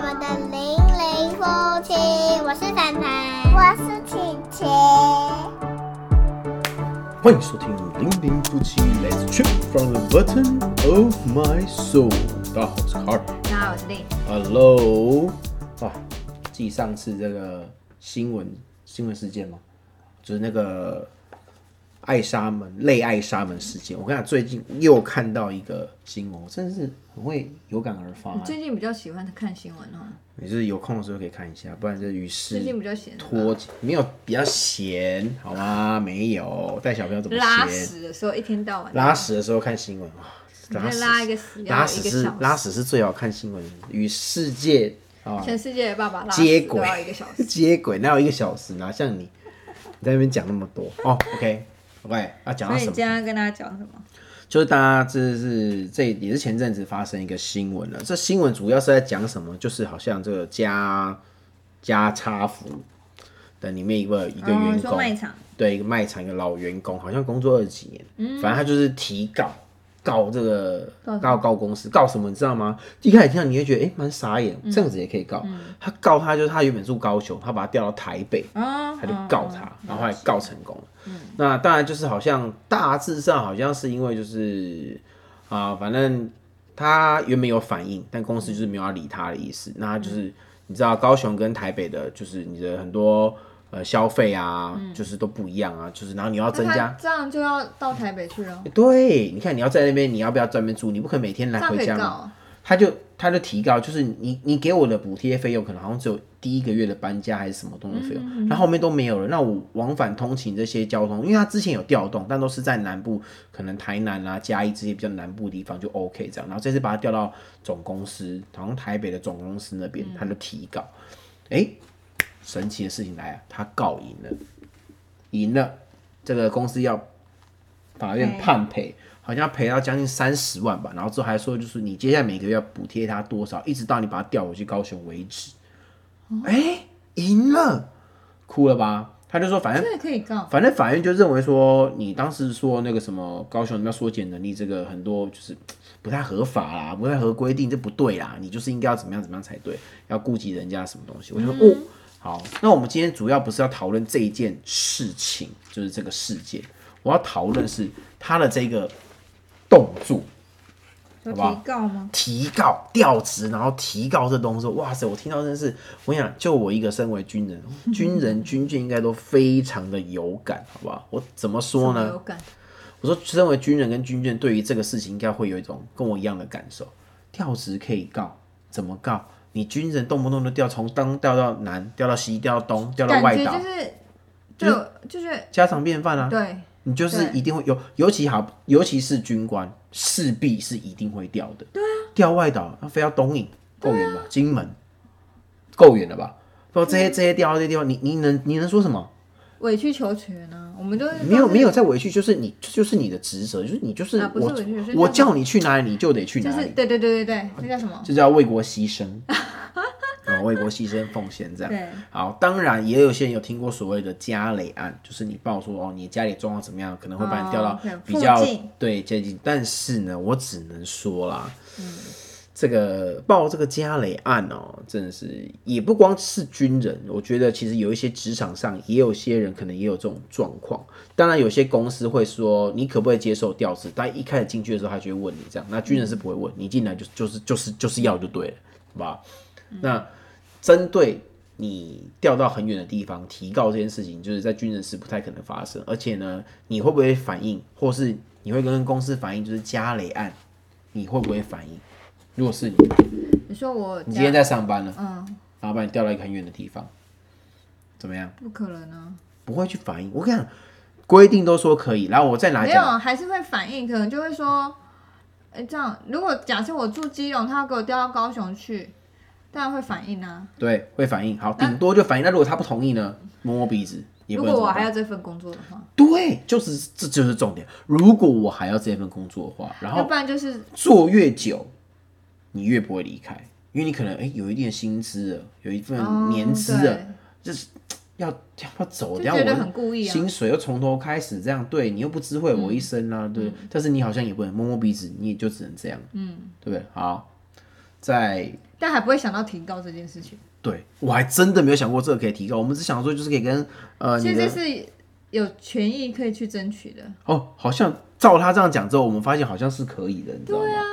们的零零夫妻，我是凡凡，我是琪琪。欢迎收听《零零夫妻 Let's Trip from the Button of My Soul》。大家好，我是 Car。大家好，我是丽。Hello，啊，继上次这个新闻新闻事件嘛，就是那个爱沙门类爱沙门事件。我跟你讲，最近又看到一个新闻，我真的是很会有感而发、你最近比较喜欢看新闻哦，你就是有空的时候可以看一下，不然这与最近世比较闲吧脱节。没有比较闲好吗？没有带小朋友怎么拉？屎的时候一天到晚拉屎的时候看新闻啊，拉屎拉一个屎拉屎是拉屎是最好看新闻，与世界啊全世界的爸爸拉接屎都要一轨个小时。接轨，哪有一个小时？哪像你，你在那边讲那么多哦？OK OK，要讲到什么所以你今？天要跟大家讲什么？就是大家这是这也是前阵子发生一个新闻了。这新闻主要是在讲什么？就是好像这个家家差福的里面一个一个哦，你说员工，卖场，对一个卖场一个老员工，好像工作二十几年，反正他就是提告告这个告告告公司，告什么你知道吗？一开始听到你会觉得哎蛮、傻眼，这样子也可以告。他告他就是他原本住高雄，他把他调到台北，哦，他就告他，然后后来告成功了。那当然就是好像大致上好像是因为就是啊、反正他原本有反应，但公司就是没有要理他的意思。那就是、你知道高雄跟台北的，就是你的很多呃消费啊，就是都不一样啊，就是然后你要增加。这样就要到台北去了，对，你看你要在那边，你要不要专门住？你不可能每天来回家嘛。他就他的提高，就是你你给我的补贴费用可能好像只有第一个月的搬家还是什么东西费用，然、后后面都没有了。那我往返通勤这些交通，因为他之前有调动，但都是在南部，可能台南啊、嘉义这些比较南部的地方就 OK 这样。然后这次把他调到总公司，好像台北的总公司那边，他就提告。哎、神奇的事情来了，他告赢了，赢了，这个公司要法院判赔，好像要赔到将近三十万吧。然后之后还说，就是你接下来每个月要补贴他多少，一直到你把他调回去高雄为止。哎、赢了，哭了吧？他就说，反正可以告，反正法院就认为说，你当时说那个什么高雄要缩减能力，这个很多就是不太合法啦，不太合规定，这不对啦，你就是应该要怎么样怎么样才对，要顾及人家什么东西。我就说、哦，好，那我们今天主要不是要讨论这一件事情，就是这个事件，我要讨论是他的这个动作。好不好提告吗？提告调职，然后提告这东西，哇塞！我听到真是，我想就我一个身为军人，军人军眷应该都非常的有感，好不好？我怎么说呢有？感？我说，身为军人跟军眷，对于这个事情应该会有一种跟我一样的感受。调职可以告，怎么告？你军人动不动就调，从东调到南，调到西，调到东，调到外岛，就是，就就是家常便饭啊。对，你就是一定会有，尤其好，尤其是军官，势必是一定会调的。对啊，调外岛，那非要东引，够远吧？金门，够远了吧？不，这些这些调到这些地方，你你能你能说什么？委曲求全呢。我们都是没有没有在委屈，就是你就是你的职责，就是你就是我我叫叫你去哪里你就得去哪里，就是对对对对对，那叫什么？这叫为国牺牲。啊，为国牺牲奉献这样。对，好，当然也有些人有听过所谓的家累案，就是你报说哦，你家里状况怎么样，可能会把你调到比较、对接近。但是呢，我只能说啦，这个报这个家累案哦，真的是也不光是军人，我觉得其实有一些职场上也有些人可能也有这种状况。当然，有些公司会说你可不可以接受调职，但一开始进去的时候，他就会问你这样。那军人是不会问，你进来就就是就是就是要就对了，好吧？那针对你调到很远的地方提告这件事情，就是在军人是不太可能发生。而且呢，你会不会反应，或是你会跟公司反映，就是加雷案，你会不会反应？如果是你，你说我你今天在上班了，嗯，然后把你调到一个很远的地方，怎么样？不可能啊，不会去反应。我跟你讲，规定都说可以，然后我再拿没有讲，还是会反应，可能就会说，哎，这样如果假设我住基隆，他要给我调到高雄去，当然会反应啊。对，会反应。好，顶多就反应。那如果他不同意呢？摸摸鼻子，也如果我还要这份工作的话，对，就是这就是重点。如果我还要这份工作的话，然要后不然就是做越久，你越不会离开，因为你可能哎、有一点薪资了，有一份哦年资了，对就是要要走？就觉得等下我很故意啊。薪水又从头开始，这样对你又不知会我一生啊，对。但是你好像也不能摸摸鼻子，你也就只能这样，嗯，对不对？好，在但还不会想到提高这件事情。对我还真的没有想过这个可以提高，我们只想说就是可以跟呃其实是有权益可以去争取的。哦，好像照他这样讲之后，我们发现好像是可以的，你知道吗？对啊，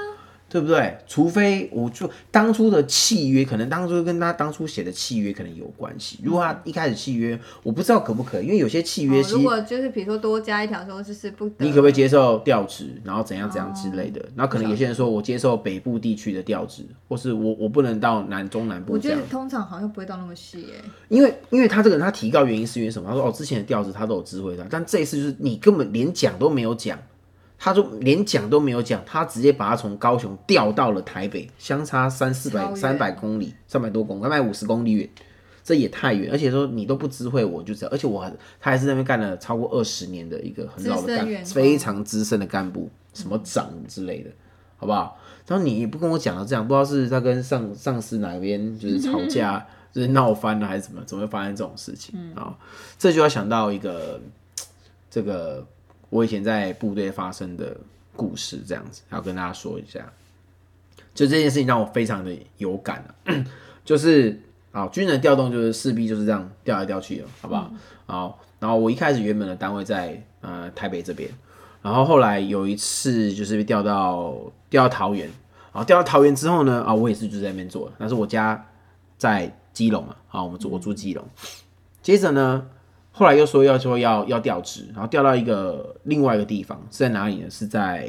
对不对？除非我就当初的契约，可能当初跟他当初写的契约可能有关系。如果他一开始契约，我不知道可不可以，因为有些契约哦如果就是比如说多加一条说，就是不你可不可以接受调职，然后怎样怎样之类哦的。然后可能有些人说我接受北部地区的调职，或是我我不能到南中南部我觉得。通常好像不会到那么细耶、因为因为他这个人他提高原因是因为什么？他说哦，之前的调职他都有知会的，但这一次就是你根本连讲都没有讲，他就连讲都没有讲，他直接把他从高雄调到了台北，相差三四百三百公里，三百多公里，三百五十公里远，这也太远。而且说你都不知会我就这样，而且我还他还是在那边干了超过二十年的一个很老的干非常资深的干部，什么长之类的，好不好？然后你也不跟我讲了，这样不知道是他跟上上司哪边就是吵架，就是闹翻了还是怎么，怎么会发生这种事情啊、这就要想到一个这个我以前在部队发生的故事，这样子要跟大家说一下。就这件事情让我非常的有感啊，就是啊，军人调动就是势必就是这样调来调去的，好不好？好，然后我一开始原本的单位在呃台北这边，然后后来有一次就是被调到调到桃园，然后调到桃园之后呢，啊，我也是就在那边做，但是我家在基隆嘛，啊，我们住我住基隆，接着呢，后来又说要说要要调职，然后调到一个另外一个地方是在哪里呢？是在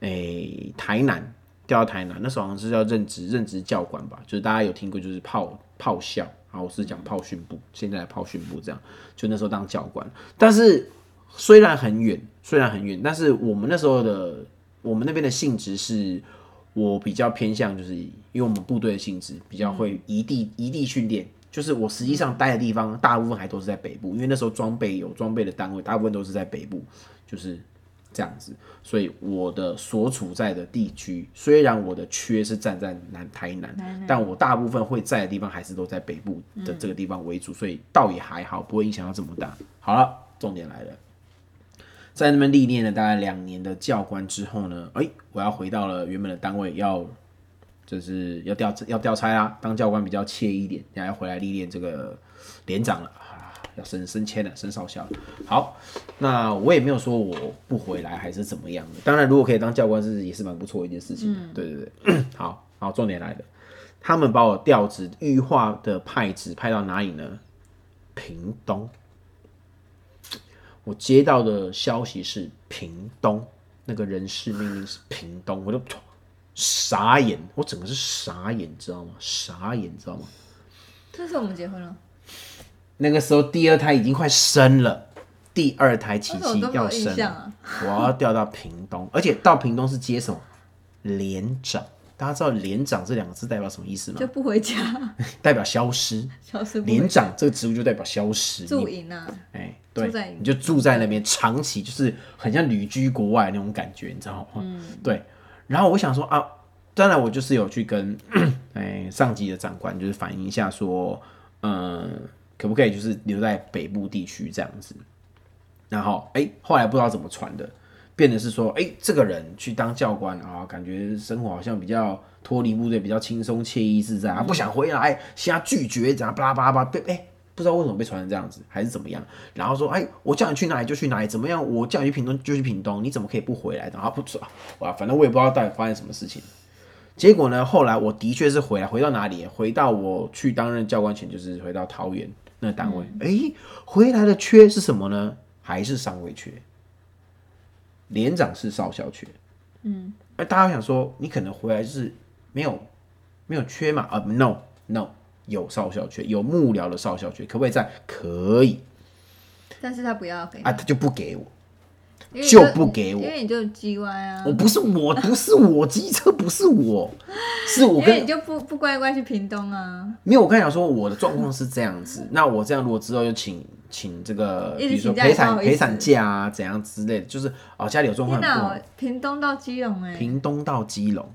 诶、台南，调到台南，那时候好像是要任职任职教官吧，就是大家有听过就是炮炮校，然后我是讲炮训部，现在的炮训部这样，就那时候当教官，但是虽然很远，虽然很远，但是我们那时候的我们那边的性质是。我比较偏向，就是因为我们部队的性质比较会移地移地训练，就是我实际上待的地方大部分还都是在北部，因为那时候装备有装备的单位，大部分都是在北部，就是这样子。所以我的所处在的地区，虽然我的缺是站在南台南，但我大部分会在的地方还是都在北部的这个地方为主，所以倒也还好，不会影响到这么大。好了，重点来了。在那边历练了大概两年的教官之后呢，哎、我要回到了原本的单位，要就是要调要调差啦，当教官比较惬意一点，然后要回来历练这个连长了啊，要升升迁了，升少校了。好，那我也没有说我不回来还是怎么样的，当然如果可以当教官是也是蛮不错的一件事情的。对对对，好，好，重点来了，他们把我调职预化的派职派到哪里呢？屏东。我接到的消息是屏东那个人事命令是屏东，我就傻眼，我整个是傻眼，知道吗？傻眼，知道吗？这是我们结婚了，那个时候第二胎已经快生了，第二胎琪琪要生了，象啊？我要调到屏东，而且到屏东是接什么？连长。大家知道“连长”这两个字代表什么意思吗就？不回家，代表消失。消失连长这个职务就代表消失。驻你营啊，哎，对住在，你就住在那边，长期就是很像旅居国外那种感觉，你知道吗？嗯，对。然后我想说啊，当然我就是有去跟 哎上级的长官就是反映一下说，嗯，可不可以就是留在北部地区这样子。然后哎，后来不知道怎么传的，变得是说，哎，这个人去当教官啊，感觉生活好像比较脱离部队，比较轻松惬意自在啊，不想回来，现在拒绝，怎样巴拉巴拉巴拉，被哎。不知道为什么被传成这样子，还是怎么样？然后说，哎，我叫你去哪里就去哪里，怎么样？我叫你去屏东就去屏东，你怎么可以不回来？然后不说，哇，反正我也不知道到底发生什么事情。结果呢，后来我的确是回来，回到哪里？回到我去担任教官前，就是回到桃园那个单位。哎、回来的缺是什么呢？还是上尉缺？连长是少校缺。嗯，而大家想说，你可能回来就是没有没有缺嘛？啊、n o no，有少校缺，有幕僚的少校缺，可不可以在？可以。但是他不要给啊，他就不给我。就不给我。因为你就 G Y 啊。我，不是我，不是我机车，不是我，是我跟因为你就不不乖乖去屏东啊，没有，我跟你讲说，我的状况是这样子。那我这样如果之后就请请这个，比如说陪产陪产假啊，怎样之类的，就是哦家里有状况天哪，很屏东到基隆哎、屏东到基隆，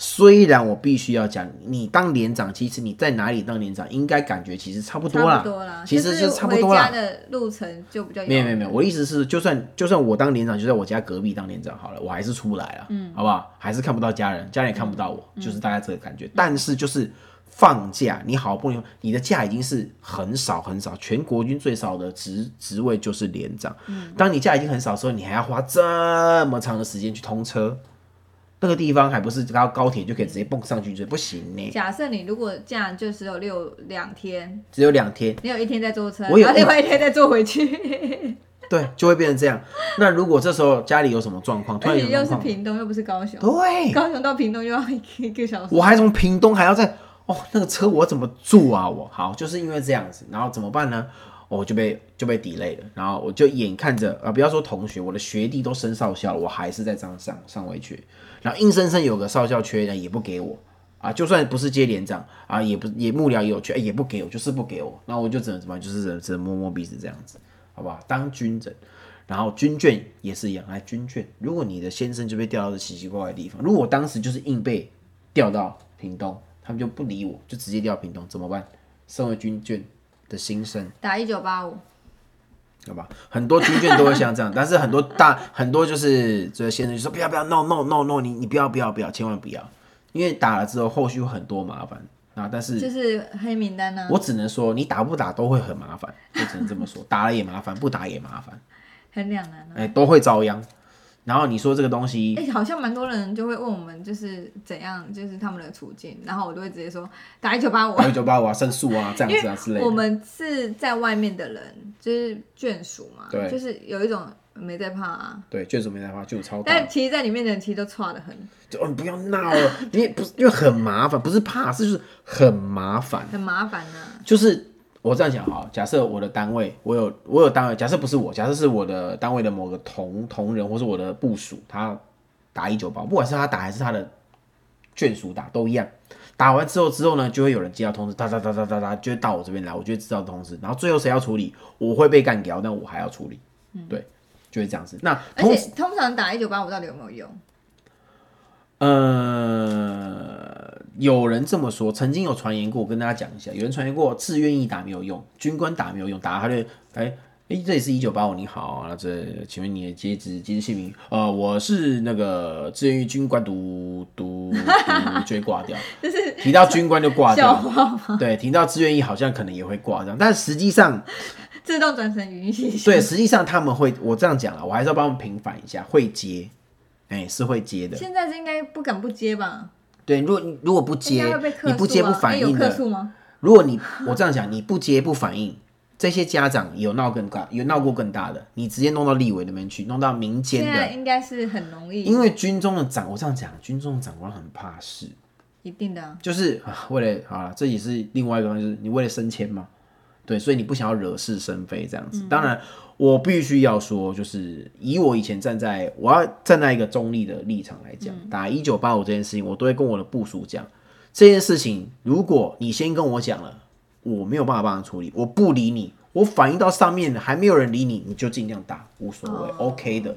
虽然我必须要讲，你当连长，其实你在哪里当连长，应该感觉其实差不多啦，其实就是差不多啦回家。的路程就比较没有没有没有，我的意思是，就算就算我当连长，就在我家隔壁当连长好了，我还是出不来了，嗯，好不好？还是看不到家人，家人也看不到我，就是大概这个感觉。但是就是放假，你好不容易，你的假已经是很少很少，全国军最少的职职位就是连长。当你假已经很少的时候，你还要花这么长的时间去通车，那个地方还不是高高铁就可以直接蹦上去，就不行呢。假设你如果这样就只有六两天，只有两天，你有一天在坐车，我有然后另外一天再坐回去，对，就会变成这样。那如果这时候家里有什么状况，突 而且又是屏东，又不是高雄，对，高雄到屏东又要一个小时。我还从屏东还要再哦，那个车我怎么坐啊？我好，就是因为这样子，然后怎么办呢？我就被就被 delay 了，然后我就眼看着啊，不要说同学，我的学弟都升少校了，我还是在这样上上位去，然后硬生生有个少校缺呢，也不给我啊，就算不是接连长啊，也不也幕僚也有缺，也不给我，就是不给我，那我就只能怎么？就是只能只能摸摸鼻子这样子，好不好？当军人。然后军眷也是一样，来军眷，如果你的先生就被调到这奇奇怪怪的地方，如果我当时就是硬被调到屏东，他们就不理我，就直接调屏东，怎么办？身为军眷的心声，打一九八五，好吧，很多军眷都会像这样，但是很多大很多就是这个先生就说不要不要，no no no no，你你不要不要不要，千万不要，因为打了之后后续会很多麻烦啊。但是就是黑名单呢、我只能说，你打不打都会很麻烦，就只能这么说，打了也麻烦，不打也麻烦，很两难啊。哎、都会遭殃。然后你说这个东西哎、，好像蛮多人就会问我们，就是怎样，就是他们的处境，然后我都会直接说打一九八五，打一九八五啊、申诉啊这样子啊之类的。我们是在外面的人，就是眷属嘛，对就是有一种没在怕啊，对，眷属没在怕，就超但。其实在里面的人其实都差的很，就哦，你不要闹了，你也不是因为很麻烦，不是怕，是就是很麻烦。很麻烦啊、就是我这样讲哈，假设我的单位，我有我有单位，假设不是我，假设是我的单位的某个同同仁，或是我的部属，他打一九八，不管是他打还是他的眷属打都一样。打完之后之后呢，就会有人接到通知，哒哒哒哒哒哒，就会到我这边来，我就会知道通知。然后最后谁要处理，我会被干掉，但我还要处理，对，就会这样子。那而且通常打一九八五到底有没有用？呃，有人这么说，曾经有传言过，我跟大家讲一下，有人传言过自愿意打没有用，军官打没有用，打他就哎哎，这里是一九八五，你好，那这请问你的阶职、阶职姓名？呃，我是那个志愿役军官，读读读就会挂掉，就是提到军官就挂掉？对，提到志愿意好像可能也会挂掉，但实际上自动转成语音信息。对，实际上他们会，我这样讲了，我还是要帮他们平反一下，会接，哎、是会接的。现在是应该不敢不接吧？对，如果你如果不接你不接不反应的？如果你我这样讲，你不接不反应，这些家长有闹更大，有闹过更大的，你直接弄到立委那边去，弄到民间的，应该是很容易，因为军中的长，我这样讲，军中的长官很怕事，一定的啊、就是啊为了好了，这也是另外一个就是你为了升迁嘛，对，所以你不想要惹是生非这样子。当然，我必须要说，就是以我以前站在我要站在一个中立的立场来讲，打一九八五这件事情，我都会跟我的部属讲，这件事情如果你先跟我讲了，我没有办法帮你处理，我不理你，我反映到上面还没有人理你，你就尽量打，无所谓、o k 的。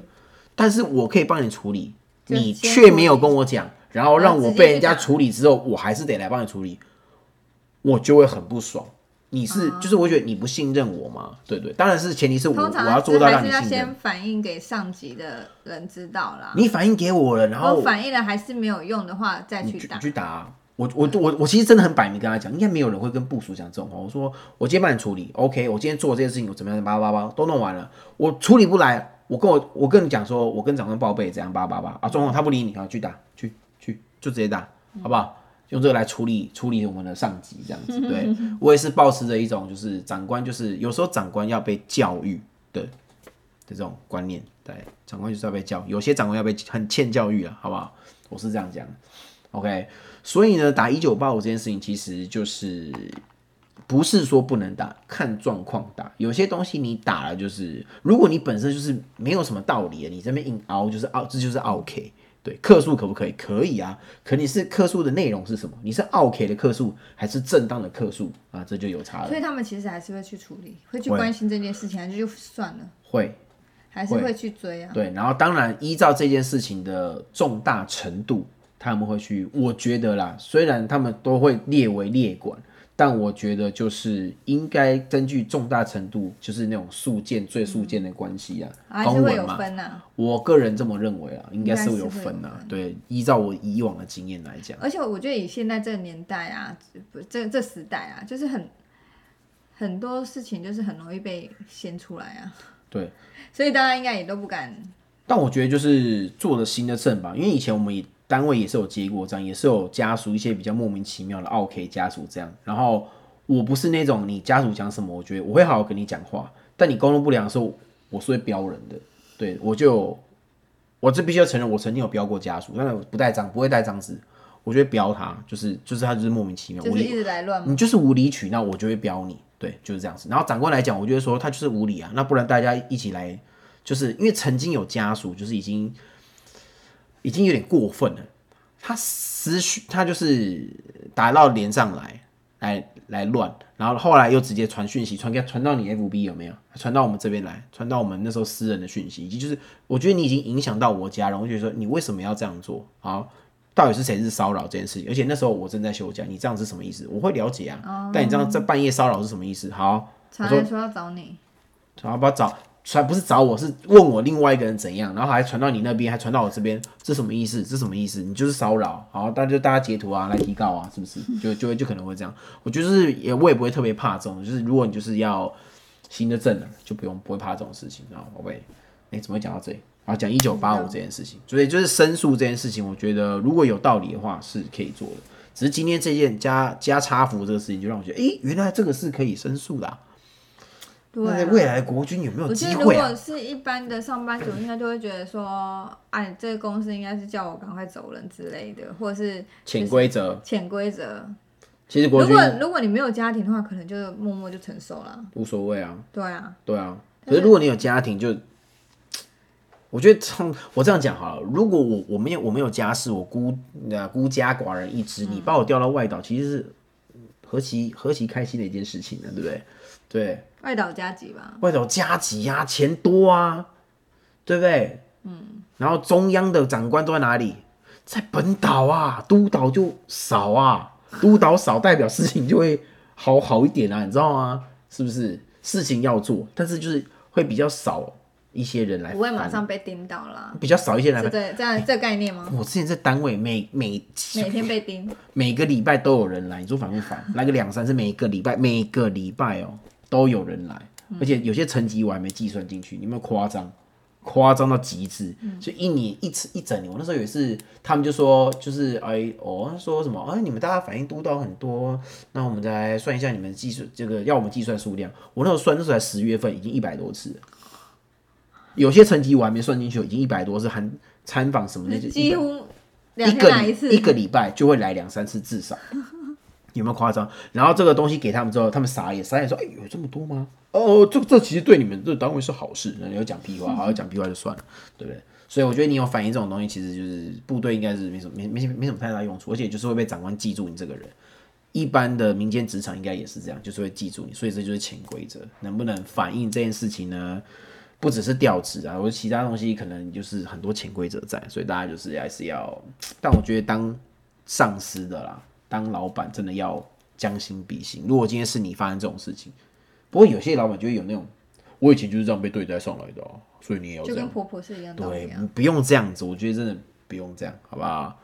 但是我可以帮你处理，你却没有跟我讲，然后让我被人家处理之后，我还是得来帮你处理，我就会很不爽。你是、就是我觉得你不信任我嘛？对对，当然是前提是我我要做到还是要让你信任先。反映给上级的人知道啦。你反映给我了，然后我反映了还是没有用的话，再去打你去。去打啊、我我我我其实真的很摆明跟他讲，应该没有人会跟部署讲这种话。我说我今天帮你处理，OK，我今天做这件事情，我怎么样，叭叭叭都弄完了，我处理不来，我跟我我跟你讲说，我跟长官报备，怎样叭叭叭啊，状况他不理你啊，去打去去就直接打，好不好？用这个来处理处理我们的上级，这样子。对我也是保持着一种就是长官就是有时候长官要被教育的的这种观念，对，长官就是要被教，有些长官要被很欠教育啊，好不好？我是这样讲。OK，所以呢，打一九八五这件事情其实就是不是说不能打，看状况打。有些东西你打了，就是如果你本身就是没有什么道理的，你这边硬凹就是凹，这就是 OK。对，克数可不可以？可以啊。可你是克数的内容是什么？你是 OK 的克数还是正当的克数啊？这就有差了。所以他们其实还是会去处理，会去会关心这件事情，还是就算了，会，还是会去追啊。对，然后当然依照这件事情的重大程度，他们会去，我觉得啦，虽然他们都会列为列管，但我觉得就是应该根据重大程度，就是那种诉件、最诉件的关系啊，还是会有。分呐、我个人这么认为啊，应该是会有分啊。分对，依照我以往的经验来讲，而且我觉得以现在这个年代啊，不这这时代啊，就是很很多事情就是很容易被掀出来啊，对。所以大家应该也都不敢。但我觉得就是做了新的证吧，因为以前我们也单位也是有接过这样，也是有家属一些比较莫名其妙的 OK 家属这样。然后我不是那种你家属讲什么，我觉得我会好好跟你讲话，但你沟通不良的时候，我是会标人的。对我就我这必须要承认，我曾经有标过家属，但是不带章，不会带章子，我就会标他，就是就是他就是莫名其妙，就是一直来乱。你就是无理取闹，我就会标你，对，就是这样子。然后长官来讲，我就会说他就是无理啊，那不然大家一起来，就是因为曾经有家属就是已经已经有点过分了，他私讯他就是打到连上来，来来乱，然后后来又直接传讯息传给传到你 FB 有没有？传到我们这边来，传到我们那时候私人的讯息，以及就是我觉得你已经影响到我家人，我就觉得说你为什么要这样做？好。到底是谁是骚扰这件事情？而且那时候我正在休假，你这样是什么意思？我会了解啊，但你这样在半夜骚扰是什么意思？好，传来说要找你，然后不要找传不是找我是问我另外一个人怎样，然后还传到你那边，还传到我这边，这什么意思？这什么意思？你就是骚扰，好，大家大家截图啊来提告啊，是不是？就就会就可能会这样。我就是也我也不会特别怕这种，就是如果你就是要新的证了，就不用不会怕这种事情，然后宝贝，哎，怎么会讲到这里？啊讲一九八五这件事情，所以就是申诉这件事情，我觉得如果有道理的话是可以做的。只是今天这件加加差服这个事情，就让我觉得，诶，原来这个是可以申诉的、啊。对、啊。那未来的国军有没有我觉得如机会啊果？是一般的上班族，应该就会觉得说，哎，这个公司应该是叫我赶快走人之类的，或者是潜规则，潜规则。其实国军如果如果你没有家庭的话，可能就默默就承受了。无所谓啊，对啊，对啊。可是如果你有家庭，就我觉得从我这样讲好了，如果我我没有我没有家室，我孤呃孤家寡人一只，你把我调到外岛，其实是何其何其开心的一件事情呢，对不对？对，外岛加急吧。外岛加急啊，钱多啊，对不对？嗯。然后中央的长官都在哪里？在本岛啊，督导就少啊，督导少代表事情就会好好一点啊，你知道吗？是不是？事情要做，但是就是会比较少一些人来，不会马上被盯到啦。比较少一些人来对。这这样这概念吗？我之前在单位每每每天被盯，每个礼拜都有人来，你说烦不烦？来个两三次，每个礼拜每个礼拜哦都有人来，而且有些层级我还没计算进去，你有没有夸张？夸张到极致，所以一年一次一整年。我那时候有一次，他们就说，就是哎哦，说什么哎，你们大家反应督导很多，那我们再来算一下你们计算这个要我们计算数量。我那时候算那时候才十月份，已经一百多次了。有些层级我还没算进去，已经一百多次含参访什么的，就100几乎一个。一个礼拜就会来两三次至少，有没有夸张？然后这个东西给他们之后，他们傻眼，傻眼说：“哎，有这么多吗？哦，这这其实对你们这单位是好事。”要讲屁话，好好讲屁话就算了，对不对？所以我觉得你有反映这种东西，其实就是部队应该是没什么没没没什么太大用处，而且就是会被长官记住你这个人。一般的民间职场应该也是这样，就是会记住你，所以这就是潜规则。能不能反映这件事情呢？不只是调职啊，或者其他东西，可能就是很多潜规则在，所以大家就是还是要。但我觉得当上司的啦，当老板真的要将心比心。如果今天是你发生这种事情，不过有些老板就会有那种，我以前就是这样被对待上来的、啊，所以你也要这样。就跟婆婆是一样道对啊。，不用这样子，我觉得真的不用这样，好不好？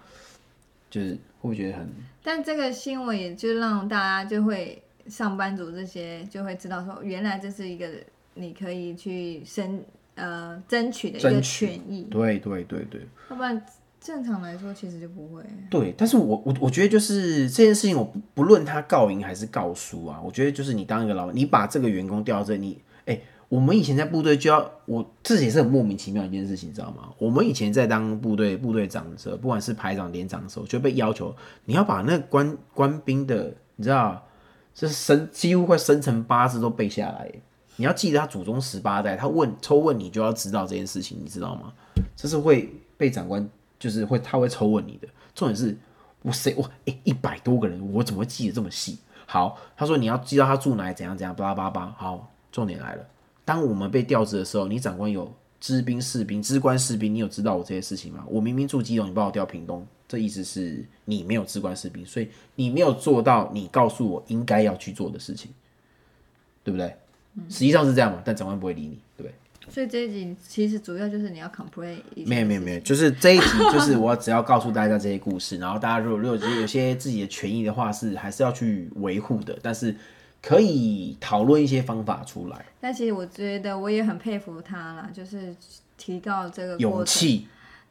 就是会不会觉得很但这个新闻也就让大家就会上班族这些就会知道说，原来这是一个你可以去申呃争取的一个争取权益，对对对对要不然正常来说其实就不会。对，但是我我我觉得就是这件事情，我不不论他告赢还是告输啊，我觉得就是你当一个老板，你把这个员工调到这里，你哎、我们以前在部队就要，我这也是很莫名其妙一件事情，你知道吗？我们以前在当部队部队长的时候，不管是排长、连长的时候，就被要求你要把那个官官兵的，你知道，这生几乎快生辰八字都背下来，你要记得他祖宗十八代，他问抽问你就要知道这件事情，你知道吗？这是会被长官就是会他会抽问你的，重点是我谁我哎一百多个人，我怎么会记得这么细？好，他说你要知道他住哪里怎样怎样，巴拉巴拉巴。好，重点来了，当我们被调职的时候，你长官有知兵士兵、知官士兵，你有知道我这些事情吗？我明明住基隆，你把我调屏东，这意思是你没有知官士兵，所以你没有做到你告诉我应该要去做的事情，对不对？实际上是这样嘛，但长官不会理你，所以这一集其实主要就是你要 complain 一没有没有没有，就是？这一集就是我只要告诉大家这些故事，然后大家如果如果有些自己的权益的话，是还是要去维护的，但是可以讨论一些方法出来，但其实我觉得我也很佩服他啦，就是提高这个勇，气。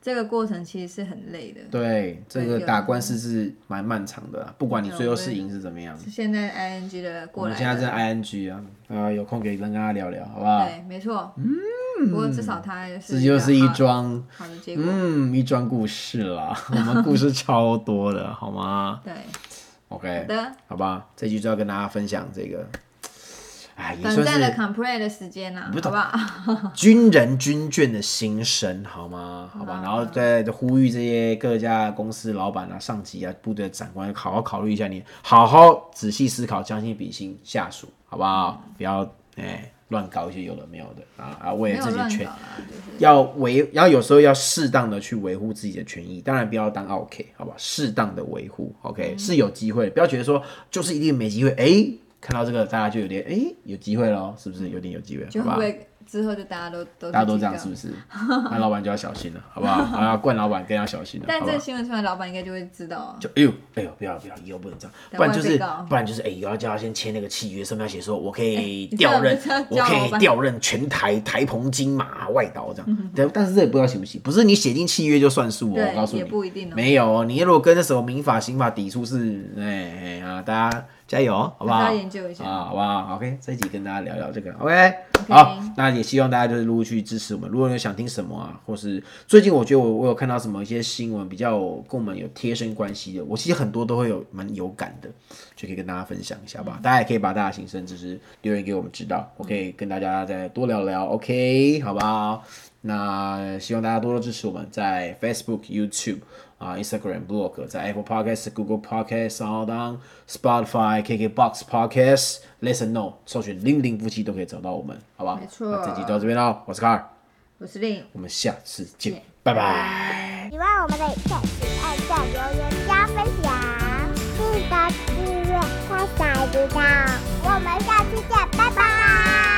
这个过程其实是很累的。对，这个打官司是蛮漫长的啦，不管你最后是赢是怎么样。现在 ing 的我过来的，们现在在 ing 啊，啊，有空可以跟大家聊聊，好不好？对，没错。嗯，不过至少他是这就是一桩，好的结果。嗯，一桩故事啦。我们故事超多的，好吗对，？OK，好的，好吧，这集就要跟大家分享这个，哎，也算短暂的是 complain 的时间啦，不好不好？军人军眷的心声，好吗？好吧，然后再呼吁这些各家公司老板啊、上级啊、部队的长官，好好考虑一下你，好好仔细思考，将心比心，下属，好不好？不要哎乱搞一些有的没有的啊啊，为了自己权要维，要有时候要适当的去维护自己的权益，当然不要当 OK，好吧？适当的维护，OK、是有机会，不要觉得说就是一定没机会，哎、看到这个大家就有点哎、有机会喽，是不是有点有机会？会不会之后就大家都都大家都这样是不是？那老板就要小心了，好不好？啊，惯老板更要小心了，但这个？新闻出来，老板应该就会知道啊。就哎呦哎呦，不要不要，以后不能这样，不然就是不然就是哎，有要叫他先签那个契约，上面要写说我可以 调任我可以调任全台台澎金马外岛这样。对，但是这也不知道行不行，不是你写进契约就算数哦，我告诉你，不一定哦没有哦，你如果跟那什么民法、刑法抵触是，哎哎啊，大家加油，好不好？还是要研究一下啊，好不好？OK，这一集跟大家聊聊这个，OK。好，那也希望大家就是陆续支持我们。如果有想听什么啊，或是最近我觉得我我有看到什么一些新闻比较跟我们有贴身关系的，我其实很多都会有蛮有感的，就可以跟大家分享一下吧。大家也可以把大家心声就是留言给我们知道，我可以跟大家再多聊聊，OK，好不好？那希望大家多多支持我们在 Facebook、YouTube 啊、Instagram、Blog，在 Apple Podcast、Google Podcast、Sound、Spotify、KKBox Podcast、Listen No 搜寻“零零夫妻”都可以找到我们，好吧？没错那这集就到这边喽，我是卡尔，我是令，我们下次见见，拜拜。喜欢我们的影片，请按下留言加分享，记得订阅开小铃铛。我们下次见，拜拜。